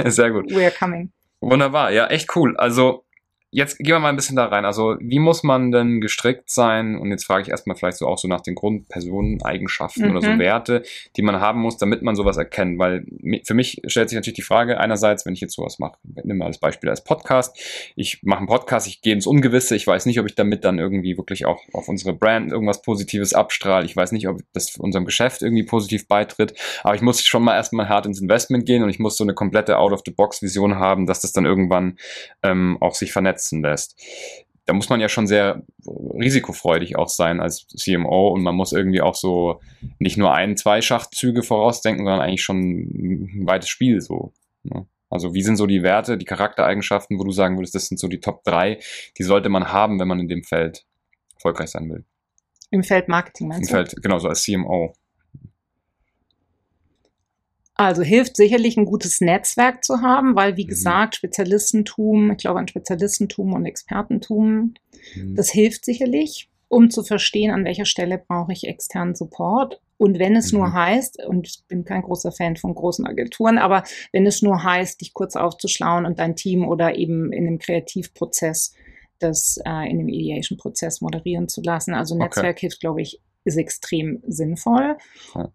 Sehr gut. We are coming. Wunderbar, ja, echt cool. Also jetzt gehen wir mal ein bisschen da rein. Also, wie muss man denn gestrickt sein? Und jetzt frage ich erstmal vielleicht so auch so nach den Grundpersoneneigenschaften mhm. oder so mhm. Werte, die man haben muss, damit man sowas erkennt. Weil für mich stellt sich natürlich die Frage, einerseits, wenn ich jetzt sowas mache, nimm mal als Beispiel als Podcast. Ich mache einen Podcast, ich gehe ins Ungewisse, ich weiß nicht, ob ich damit dann irgendwie wirklich auch auf unsere Brand irgendwas Positives abstrahle. Ich weiß nicht, ob das unserem Geschäft irgendwie positiv beitritt. Aber ich muss schon mal erstmal hart ins Investment gehen und ich muss so eine komplette Out-of-the-Box-Vision haben, dass das dann irgendwann ähm, auch sich vernetzt setzen lässt. Da muss man ja schon sehr risikofreudig auch sein als CMO und man muss irgendwie auch so nicht nur ein, zwei Schachzüge vorausdenken, sondern eigentlich schon ein weites Spiel so. Ne? Also wie sind so die Werte, die Charaktereigenschaften, wo du sagen würdest, das sind so die Top 3, die sollte man haben, wenn man in dem Feld erfolgreich sein will? Im Feld Marketing meinst Im du? Im Feld, genau, so als CMO. Also hilft sicherlich ein gutes Netzwerk zu haben, weil wie mhm. gesagt, Spezialistentum, ich glaube an Spezialistentum und Expertentum, mhm. das hilft sicherlich, um zu verstehen, an welcher Stelle brauche ich externen Support. Und wenn es mhm. nur heißt, und ich bin kein großer Fan von großen Agenturen, aber wenn es nur heißt, dich kurz aufzuschlauen und dein Team oder eben in einem Kreativprozess das äh, in dem Ideation-Prozess moderieren zu lassen. Also Netzwerk okay. hilft, glaube ich, ist extrem sinnvoll. Ja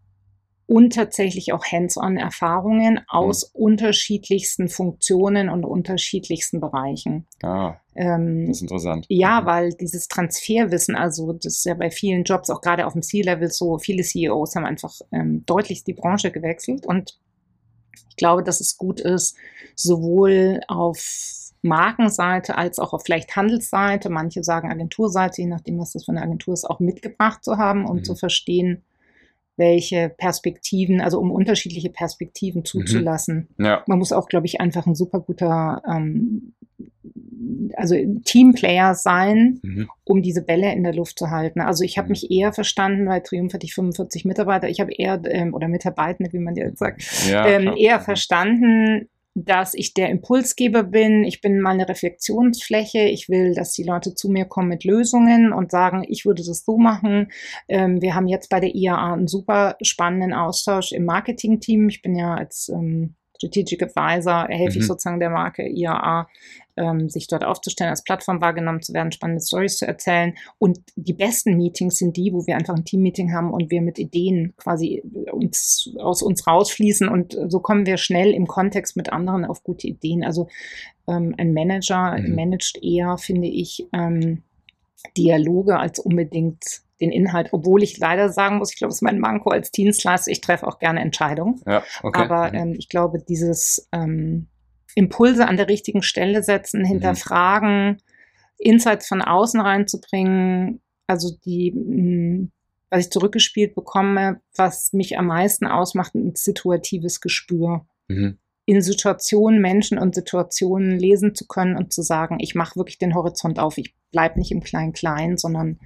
und tatsächlich auch Hands-on-Erfahrungen aus mhm. unterschiedlichsten Funktionen und unterschiedlichsten Bereichen. Ah, ähm, das ist interessant. Ja, mhm. weil dieses Transferwissen, also das ist ja bei vielen Jobs, auch gerade auf dem C-Level so, viele CEOs haben einfach ähm, deutlich die Branche gewechselt und ich glaube, dass es gut ist, sowohl auf Markenseite als auch auf vielleicht Handelsseite, manche sagen Agenturseite, je nachdem, was das für eine Agentur ist, auch mitgebracht zu haben, um mhm. zu verstehen, welche Perspektiven, also um unterschiedliche Perspektiven mhm. zuzulassen. Mhm. Ja. Man muss auch, glaube ich, einfach ein super guter ähm, also Teamplayer sein, mhm. um diese Bälle in der Luft zu halten. Also ich habe mhm. mich eher verstanden, weil Triumph hatte ich 45 Mitarbeiter, ich habe eher, ähm, oder Mitarbeitende, wie man jetzt sagt, ja, ähm, eher verstanden, dass ich der Impulsgeber bin. Ich bin mal eine Reflexionsfläche. Ich will, dass die Leute zu mir kommen mit Lösungen und sagen, ich würde das so machen. Ähm, wir haben jetzt bei der IAA einen super spannenden Austausch im Marketing-Team. Ich bin ja als ähm, Strategic Advisor, helfe mhm. ich sozusagen der Marke IAA ähm, sich dort aufzustellen, als Plattform wahrgenommen zu werden, spannende Stories zu erzählen. Und die besten Meetings sind die, wo wir einfach ein Team-Meeting haben und wir mit Ideen quasi uns aus uns rausfließen und so kommen wir schnell im Kontext mit anderen auf gute Ideen. Also ähm, ein Manager mhm. managt eher, finde ich, ähm, Dialoge als unbedingt den Inhalt, obwohl ich leider sagen muss, ich glaube, es ist mein Manko als Dienstleister, ich treffe auch gerne Entscheidungen. Ja, okay. Aber mhm. ähm, ich glaube, dieses ähm, Impulse an der richtigen Stelle setzen, mhm. hinterfragen, Insights von außen reinzubringen, also die, hm, was ich zurückgespielt bekomme, was mich am meisten ausmacht, ein situatives Gespür. Mhm. In Situationen, Menschen und Situationen lesen zu können und zu sagen, ich mache wirklich den Horizont auf, ich bleibe nicht im Klein-Klein, sondern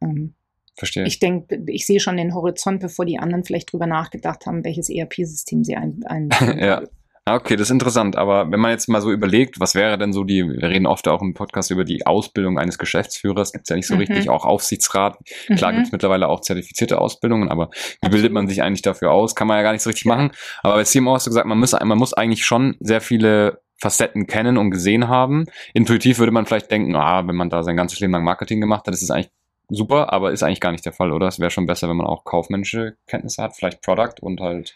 ähm, Verstehe. Ich denke, ich sehe schon den Horizont, bevor die anderen vielleicht drüber nachgedacht haben, welches ERP-System sie ein, ein ja. Ah, okay, das ist interessant. Aber wenn man jetzt mal so überlegt, was wäre denn so die, wir reden oft auch im Podcast über die Ausbildung eines Geschäftsführers, gibt es ja nicht so mhm. richtig, auch Aufsichtsrat. Klar mhm. gibt es mittlerweile auch zertifizierte Ausbildungen, aber wie bildet man sich eigentlich dafür aus? Kann man ja gar nicht so richtig machen. Aber bei CMO hast du gesagt, man muss, man muss eigentlich schon sehr viele Facetten kennen und gesehen haben. Intuitiv würde man vielleicht denken, ah, wenn man da sein ganzes Leben lang Marketing gemacht hat, ist es eigentlich super, aber ist eigentlich gar nicht der Fall, oder? Es wäre schon besser, wenn man auch kaufmännische Kenntnisse hat, vielleicht Product und halt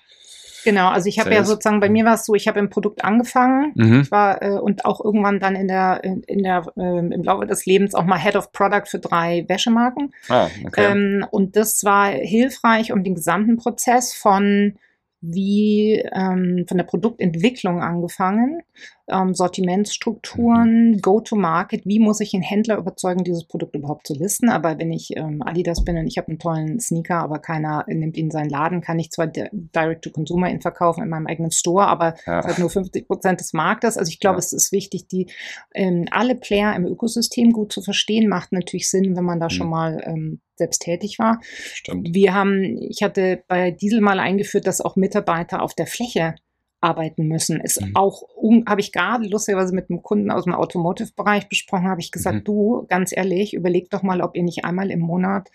Genau, also ich habe ja sozusagen, bei mir war es so, ich habe im Produkt angefangen mhm. ich war, äh, und auch irgendwann dann in der, in, in der, äh, im Laufe des Lebens auch mal Head of Product für drei Wäschemarken. Ah, okay. Ähm, und das war hilfreich, um den gesamten Prozess von wie ähm, von der Produktentwicklung angefangen ähm, Sortimentsstrukturen, mhm. Go-to-Market, wie muss ich einen Händler überzeugen, dieses Produkt überhaupt zu listen. Aber wenn ich ähm, Adidas bin und ich habe einen tollen Sneaker, aber keiner nimmt ihn in seinen Laden, kann ich zwar Direct-to-Consumer ihn verkaufen in meinem eigenen Store, aber ja. halt nur 50 Prozent des Marktes. Also ich glaube, ja. es ist wichtig, die ähm, alle Player im Ökosystem gut zu verstehen. Macht natürlich Sinn, wenn man da mhm. schon mal ähm, selbst tätig war. Stimmt. Wir haben, ich hatte bei Diesel mal eingeführt, dass auch Mitarbeiter auf der Fläche arbeiten müssen. Ist mhm. auch, um, habe ich gerade lustigerweise mit einem Kunden aus dem Automotive-Bereich besprochen, habe ich gesagt, mhm. du, ganz ehrlich, überleg doch mal, ob ihr nicht einmal im Monat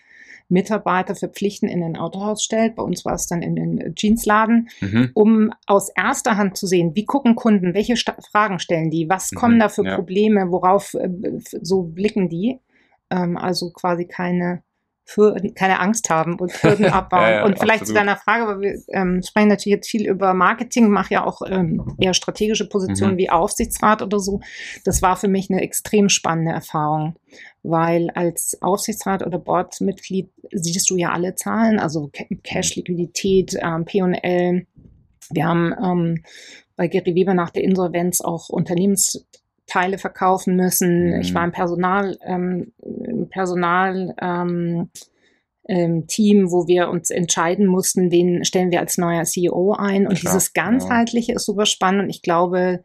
Mitarbeiter verpflichten in ein Autohaus stellt. Bei uns war es dann in den Jeansladen, mhm. um aus erster Hand zu sehen, wie gucken Kunden, welche Sta Fragen stellen die, was kommen mhm. da für ja. Probleme, worauf äh, so blicken die. Ähm, also quasi keine Hürden, keine Angst haben und Hürden abbauen. ja, ja, und vielleicht absolut. zu deiner Frage, weil wir ähm, sprechen natürlich jetzt viel über Marketing, mache ja auch ähm, eher strategische Positionen mhm. wie Aufsichtsrat oder so. Das war für mich eine extrem spannende Erfahrung, weil als Aufsichtsrat oder Boardmitglied siehst du ja alle Zahlen, also Cash, mhm. Liquidität, ähm, P&L. Wir haben ähm, bei Gary Weber nach der Insolvenz auch Unternehmens Teile verkaufen müssen. Mhm. Ich war im Personal, ähm, Personal ähm, Team, wo wir uns entscheiden mussten, wen stellen wir als neuer CEO ein. Und Klar, dieses ganzheitliche ja. ist super spannend. Und ich glaube,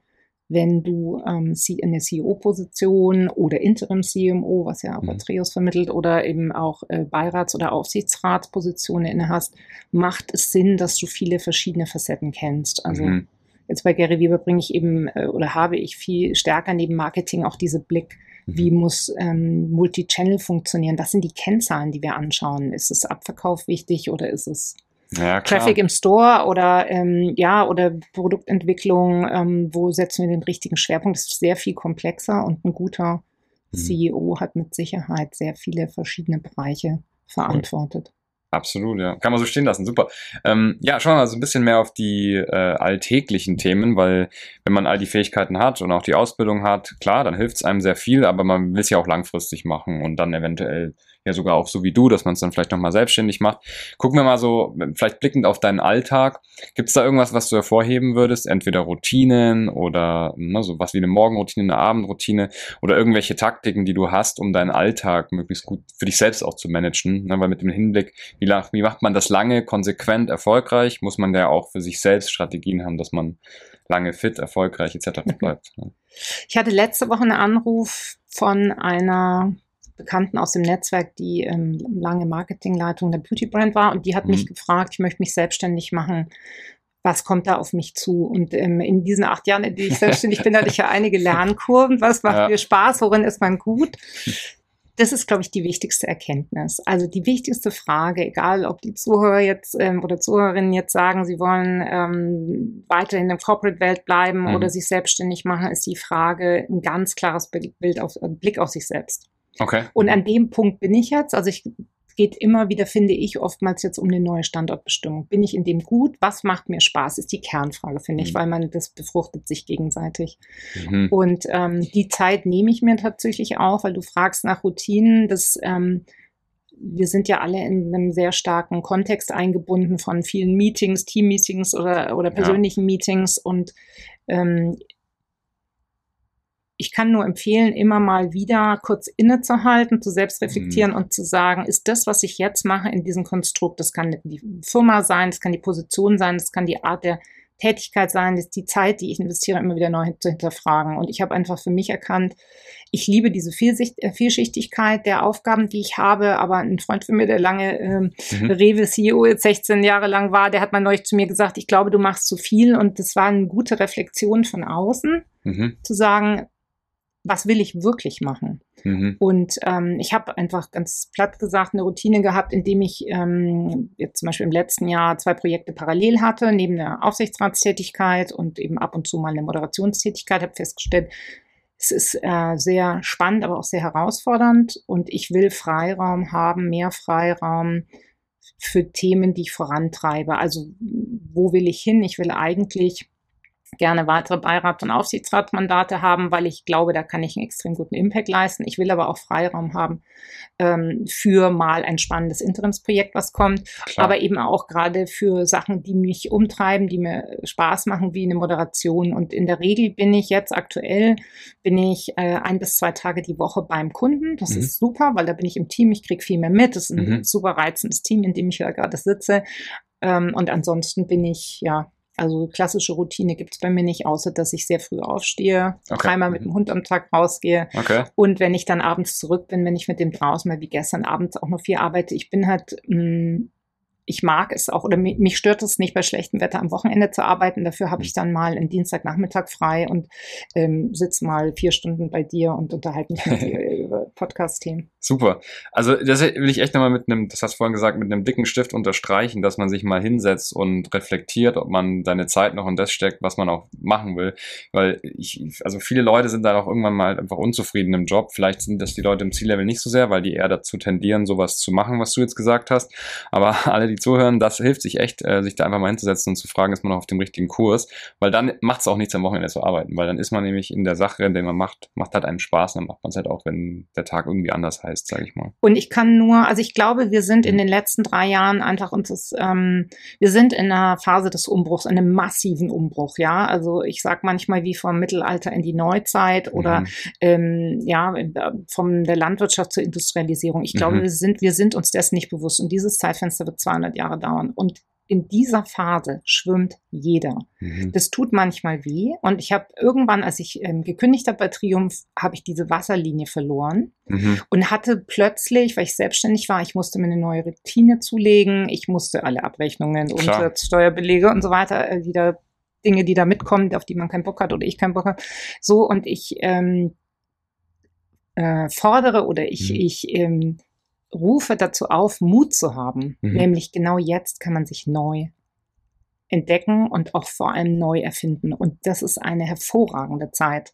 wenn du ähm, in der CEO-Position oder Interim-CMO, was ja auch mhm. Atreus vermittelt, oder eben auch äh, Beirats- oder Aufsichtsratspositionen inne hast, macht es Sinn, dass du viele verschiedene Facetten kennst. Also mhm. Jetzt bei Gary Weber bringe ich eben äh, oder habe ich viel stärker neben Marketing auch diese Blick. Wie muss ähm, Multichannel funktionieren? Was sind die Kennzahlen, die wir anschauen? Ist es Abverkauf wichtig oder ist es ja, Traffic im Store oder ähm, ja oder Produktentwicklung? Ähm, wo setzen wir den richtigen Schwerpunkt? Das ist sehr viel komplexer und ein guter mhm. CEO hat mit Sicherheit sehr viele verschiedene Bereiche verantwortet. Absolut, ja. Kann man so stehen lassen, super. Ähm, ja, schauen wir mal so ein bisschen mehr auf die äh, alltäglichen Themen, weil wenn man all die Fähigkeiten hat und auch die Ausbildung hat, klar, dann hilft es einem sehr viel, aber man will es ja auch langfristig machen und dann eventuell ja sogar auch so wie du, dass man es dann vielleicht nochmal selbstständig macht. Gucken wir mal so, vielleicht blickend auf deinen Alltag. Gibt es da irgendwas, was du hervorheben würdest? Entweder Routinen oder ne, so was wie eine Morgenroutine, eine Abendroutine oder irgendwelche Taktiken, die du hast, um deinen Alltag möglichst gut für dich selbst auch zu managen. Ne? Weil mit dem Hinblick, wie, lang, wie macht man das lange, konsequent, erfolgreich, muss man ja auch für sich selbst Strategien haben, dass man lange fit, erfolgreich etc. bleibt. Ne? Ich hatte letzte Woche einen Anruf von einer Bekannten aus dem Netzwerk, die ähm, lange Marketingleitung der Beauty Brand war und die hat mhm. mich gefragt, ich möchte mich selbstständig machen. Was kommt da auf mich zu? Und ähm, in diesen acht Jahren, in denen ich selbstständig bin, hatte ich ja einige Lernkurven. Was macht ja. mir Spaß? Worin ist man gut? Das ist, glaube ich, die wichtigste Erkenntnis. Also die wichtigste Frage, egal ob die Zuhörer jetzt ähm, oder Zuhörerinnen jetzt sagen, sie wollen ähm, weiter in der Corporate-Welt bleiben mhm. oder sich selbstständig machen, ist die Frage ein ganz klares Bild auf, Blick auf sich selbst. Okay. Und an dem Punkt bin ich jetzt. Also ich geht immer wieder, finde ich, oftmals jetzt um eine neue Standortbestimmung. Bin ich in dem gut? Was macht mir Spaß? Ist die Kernfrage, finde mhm. ich, weil man das befruchtet sich gegenseitig. Mhm. Und ähm, die Zeit nehme ich mir tatsächlich auch, weil du fragst nach Routinen. Das, ähm, wir sind ja alle in einem sehr starken Kontext eingebunden von vielen Meetings, Team-Meetings oder, oder persönlichen ja. Meetings. Und ähm, ich kann nur empfehlen, immer mal wieder kurz innezuhalten, zu selbstreflektieren mhm. und zu sagen, ist das, was ich jetzt mache in diesem Konstrukt, das kann die Firma sein, das kann die Position sein, das kann die Art der Tätigkeit sein, das ist die Zeit, die ich investiere, immer wieder neu zu hinterfragen. Und ich habe einfach für mich erkannt, ich liebe diese Vielsicht, äh, Vielschichtigkeit der Aufgaben, die ich habe. Aber ein Freund von mir, der lange ähm, mhm. Rewe-CEO jetzt 16 Jahre lang war, der hat mal neulich zu mir gesagt, ich glaube, du machst zu viel. Und das war eine gute Reflexion von außen, mhm. zu sagen, was will ich wirklich machen? Mhm. Und ähm, ich habe einfach ganz platt gesagt eine Routine gehabt, indem ich ähm, jetzt zum Beispiel im letzten Jahr zwei Projekte parallel hatte, neben der Aufsichtsratstätigkeit und eben ab und zu mal eine Moderationstätigkeit, habe festgestellt, es ist äh, sehr spannend, aber auch sehr herausfordernd und ich will Freiraum haben, mehr Freiraum für Themen, die ich vorantreibe. Also wo will ich hin? Ich will eigentlich gerne weitere Beirats- und Aufsichtsratsmandate haben, weil ich glaube, da kann ich einen extrem guten Impact leisten. Ich will aber auch Freiraum haben ähm, für mal ein spannendes Interimsprojekt, was kommt, Klar. aber eben auch gerade für Sachen, die mich umtreiben, die mir Spaß machen, wie eine Moderation. Und in der Regel bin ich jetzt aktuell, bin ich äh, ein bis zwei Tage die Woche beim Kunden. Das mhm. ist super, weil da bin ich im Team, ich kriege viel mehr mit. Das ist ein mhm. super reizendes Team, in dem ich ja gerade sitze. Ähm, und ansonsten bin ich ja also klassische Routine gibt es bei mir nicht, außer dass ich sehr früh aufstehe, okay. dreimal mit dem Hund am Tag rausgehe. Okay. Und wenn ich dann abends zurück bin, wenn ich mit dem draußen mal wie gestern abends auch noch viel arbeite, ich bin halt mh, mm, ich mag es auch oder mich stört es nicht, bei schlechtem Wetter am Wochenende zu arbeiten. Dafür habe ich dann mal einen Dienstagnachmittag frei und ähm, sitze mal vier Stunden bei dir und unterhalte mich mit dir über Podcast-Themen. Super. Also das will ich echt nochmal mit einem, das hast du vorhin gesagt, mit einem dicken Stift unterstreichen, dass man sich mal hinsetzt und reflektiert, ob man seine Zeit noch in das steckt, was man auch machen will. Weil ich, also viele Leute sind dann auch irgendwann mal einfach unzufrieden im Job. Vielleicht sind das die Leute im Ziellevel nicht so sehr, weil die eher dazu tendieren, sowas zu machen, was du jetzt gesagt hast. Aber alle, die die zuhören, das hilft sich echt, äh, sich da einfach mal hinzusetzen und zu fragen, ist man noch auf dem richtigen Kurs, weil dann macht es auch nichts am Wochenende zu arbeiten, weil dann ist man nämlich in der Sache, in der man macht, macht halt einen Spaß, dann macht man es halt auch, wenn der Tag irgendwie anders heißt, sage ich mal. Und ich kann nur, also ich glaube, wir sind in mhm. den letzten drei Jahren einfach uns das, ähm, wir sind in einer Phase des Umbruchs, einem massiven Umbruch, ja. Also ich sage manchmal wie vom Mittelalter in die Neuzeit oder mhm. ähm, ja, von der Landwirtschaft zur Industrialisierung. Ich glaube, mhm. wir sind, wir sind uns dessen nicht bewusst. Und dieses Zeitfenster wird 200 100 Jahre dauern. Und in dieser Phase schwimmt jeder. Mhm. Das tut manchmal weh. Und ich habe irgendwann, als ich ähm, gekündigt habe bei Triumph, habe ich diese Wasserlinie verloren mhm. und hatte plötzlich, weil ich selbstständig war, ich musste mir eine neue Routine zulegen. Ich musste alle Abrechnungen, Klar. Steuerbelege und so weiter äh, wieder Dinge, die da mitkommen, auf die man keinen Bock hat oder ich keinen Bock habe. So und ich ähm, äh, fordere oder ich, mhm. ich ähm, rufe dazu auf, Mut zu haben. Mhm. Nämlich genau jetzt kann man sich neu entdecken und auch vor allem neu erfinden. Und das ist eine hervorragende Zeit.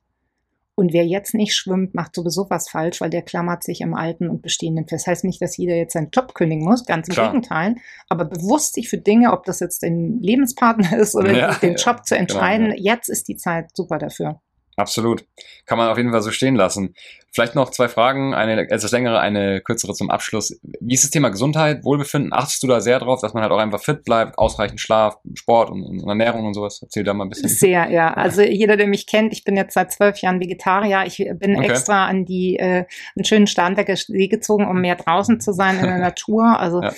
Und wer jetzt nicht schwimmt, macht sowieso was falsch, weil der klammert sich am Alten und Bestehenden fest. Das heißt nicht, dass jeder jetzt seinen Job kündigen muss, ganz im Klar. Gegenteil. Aber bewusst sich für Dinge, ob das jetzt ein Lebenspartner ist oder ja, den Job ja, zu entscheiden, genau, ja. jetzt ist die Zeit super dafür. Absolut. Kann man auf jeden Fall so stehen lassen. Vielleicht noch zwei Fragen, eine etwas längere, eine kürzere zum Abschluss. Wie ist das Thema Gesundheit, Wohlbefinden? Achtest du da sehr drauf, dass man halt auch einfach fit bleibt, ausreichend Schlaf, Sport und, und Ernährung und sowas? Erzähl da mal ein bisschen. Sehr, ja. Also jeder, der mich kennt, ich bin jetzt seit zwölf Jahren Vegetarier. Ich bin okay. extra an die äh, einen schönen Starnberger See gezogen, um mehr draußen zu sein in der Natur. Also ja.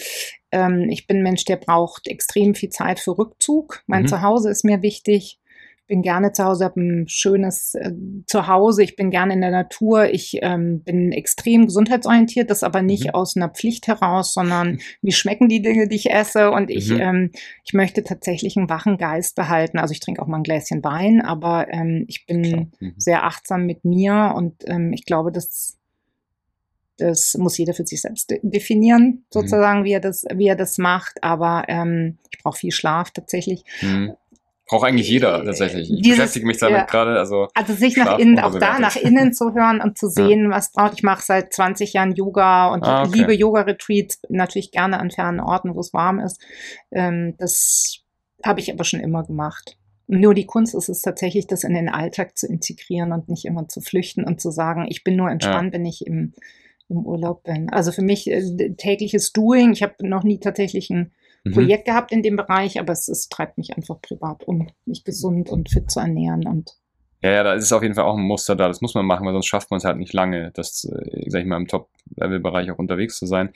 ähm, ich bin ein Mensch, der braucht extrem viel Zeit für Rückzug. Mein mhm. Zuhause ist mir wichtig bin gerne zu Hause, habe ein schönes äh, Zuhause, ich bin gerne in der Natur, ich ähm, bin extrem gesundheitsorientiert, das aber nicht mhm. aus einer Pflicht heraus, sondern wie schmecken die Dinge, die ich esse und ich, mhm. ähm, ich möchte tatsächlich einen wachen Geist behalten. Also ich trinke auch mal ein Gläschen Wein, aber ähm, ich bin mhm. sehr achtsam mit mir und ähm, ich glaube, dass das muss jeder für sich selbst definieren, mhm. sozusagen, wie er das, wie er das macht. Aber ähm, ich brauche viel Schlaf tatsächlich. Mhm. Braucht eigentlich jeder äh, tatsächlich. Ich Dieses, beschäftige mich damit ja. gerade. Also, also sich nach innen, auch da nach innen zu hören und zu sehen, ja. was braucht. Ich mache seit 20 Jahren Yoga und ah, okay. liebe Yoga-Retreats, natürlich gerne an fernen Orten, wo es warm ist. Ähm, das habe ich aber schon immer gemacht. Nur die Kunst ist es tatsächlich, das in den Alltag zu integrieren und nicht immer zu flüchten und zu sagen, ich bin nur entspannt, ja. wenn ich im, im Urlaub bin. Also für mich äh, tägliches Doing. Ich habe noch nie tatsächlich ein mhm. Projekt gehabt in dem Bereich, aber es, es treibt mich einfach privat um, mich gesund und fit zu ernähren und ja, ja, da ist auf jeden Fall auch ein Muster da. Das muss man machen, weil sonst schafft man es halt nicht lange, das, äh, sag ich mal, im Top-Level-Bereich auch unterwegs zu sein.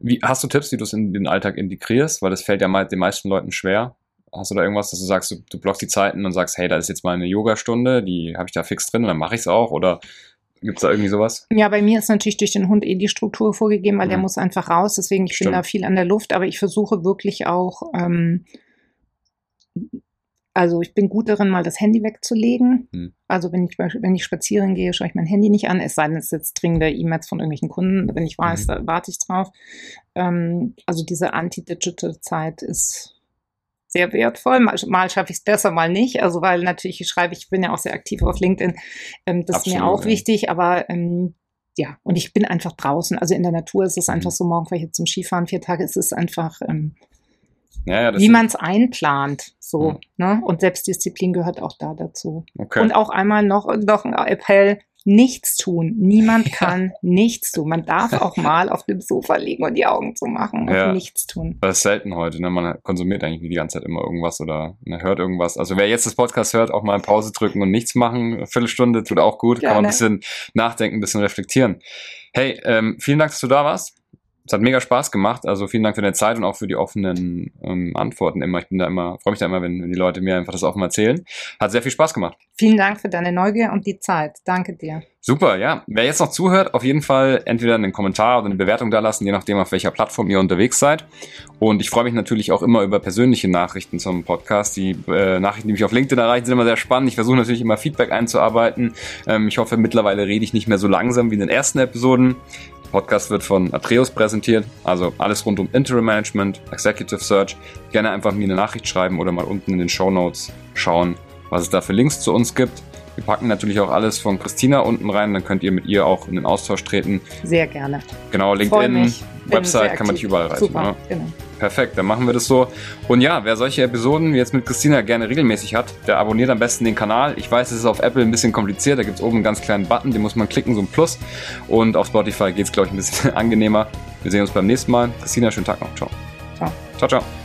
Wie, hast du Tipps, wie du es in den Alltag integrierst? Weil das fällt ja mal den meisten Leuten schwer. Hast du da irgendwas, dass du sagst, du, du blockst die Zeiten und sagst, hey, da ist jetzt mal eine Yogastunde, die habe ich da fix drin und dann mache ich es auch? Oder Gibt es da irgendwie sowas? Ja, bei mir ist natürlich durch den Hund eh die Struktur vorgegeben, weil mhm. der muss einfach raus. Deswegen, ich Stimmt. bin da viel an der Luft, aber ich versuche wirklich auch, ähm, also ich bin gut darin, mal das Handy wegzulegen. Mhm. Also wenn ich, wenn ich spazieren gehe, schaue ich mein Handy nicht an, es sei denn, es ist jetzt dringende E-Mails von irgendwelchen Kunden. Wenn ich weiß, mhm. da warte ich drauf. Ähm, also diese Anti-Digital-Zeit ist sehr wertvoll. Mal, mal schaffe ich es besser, mal nicht. Also weil natürlich ich schreibe, ich bin ja auch sehr aktiv auf LinkedIn. Ähm, das Absolut, ist mir auch ja. wichtig, aber ähm, ja, und ich bin einfach draußen. Also in der Natur ist es einfach mhm. so, morgen fahre ich jetzt zum Skifahren, vier Tage ist es einfach, ähm, Ja, ja, wie man es einplant. So, Hm. ne? Und Selbstdisziplin gehört auch da dazu. Okay. Und auch einmal noch, noch ein Appell. Nichts tun. Niemand kann nichts tun. Man darf auch mal auf dem Sofa liegen und die Augen zu machen und Ja. nichts tun. Das ist selten heute, ne? Man konsumiert eigentlich die ganze Zeit immer irgendwas oder ne, hört irgendwas. Also wer jetzt das Podcast hört, auch mal Pause drücken und nichts machen, eine Viertelstunde tut auch gut. Kann man ein Gerne. bisschen nachdenken, ein bisschen reflektieren. Hey, ähm, vielen Dank, dass du da warst. Es hat mega Spaß gemacht. Also vielen Dank für deine Zeit und auch für die offenen ähm, Antworten immer. Ich bin da immer, freue mich da immer, wenn, wenn die Leute mir einfach das offen erzählen. Hat sehr viel Spaß gemacht. Vielen Dank für deine Neugier und die Zeit. Danke dir. Super, ja. Wer jetzt noch zuhört, auf jeden Fall entweder einen Kommentar oder eine Bewertung da lassen, je nachdem, auf welcher Plattform ihr unterwegs seid. Und ich freue mich natürlich auch immer über persönliche Nachrichten zum Podcast. Die äh, Nachrichten, die mich auf LinkedIn erreichen, sind immer sehr spannend. Ich versuche natürlich immer Feedback einzuarbeiten. Ähm, ich hoffe, mittlerweile rede ich nicht mehr so langsam wie in den ersten Episoden. Podcast wird von Atreus präsentiert, also alles rund um Interim Management, Executive Search. Gerne einfach mir eine Nachricht schreiben oder mal unten in den Show Notes schauen, was es da für Links zu uns gibt. Wir packen natürlich auch alles von Christina unten rein, dann könnt ihr mit ihr auch in den Austausch treten. Sehr gerne. Genau, LinkedIn, Website kann man dich überall erreichen. Super, Ne? genau. Perfekt, dann machen wir das so. Und ja, wer solche Episoden wie jetzt mit Christina gerne regelmäßig hat, der abonniert am besten den Kanal. Ich weiß, es ist auf Apple ein bisschen kompliziert, da gibt es oben einen ganz kleinen Button, den muss man klicken, so ein Plus. Und auf Spotify geht es, glaube ich, ein bisschen angenehmer. Wir sehen uns beim nächsten Mal. Christina, schönen Tag noch. Ciao. Ciao. Ciao, ciao.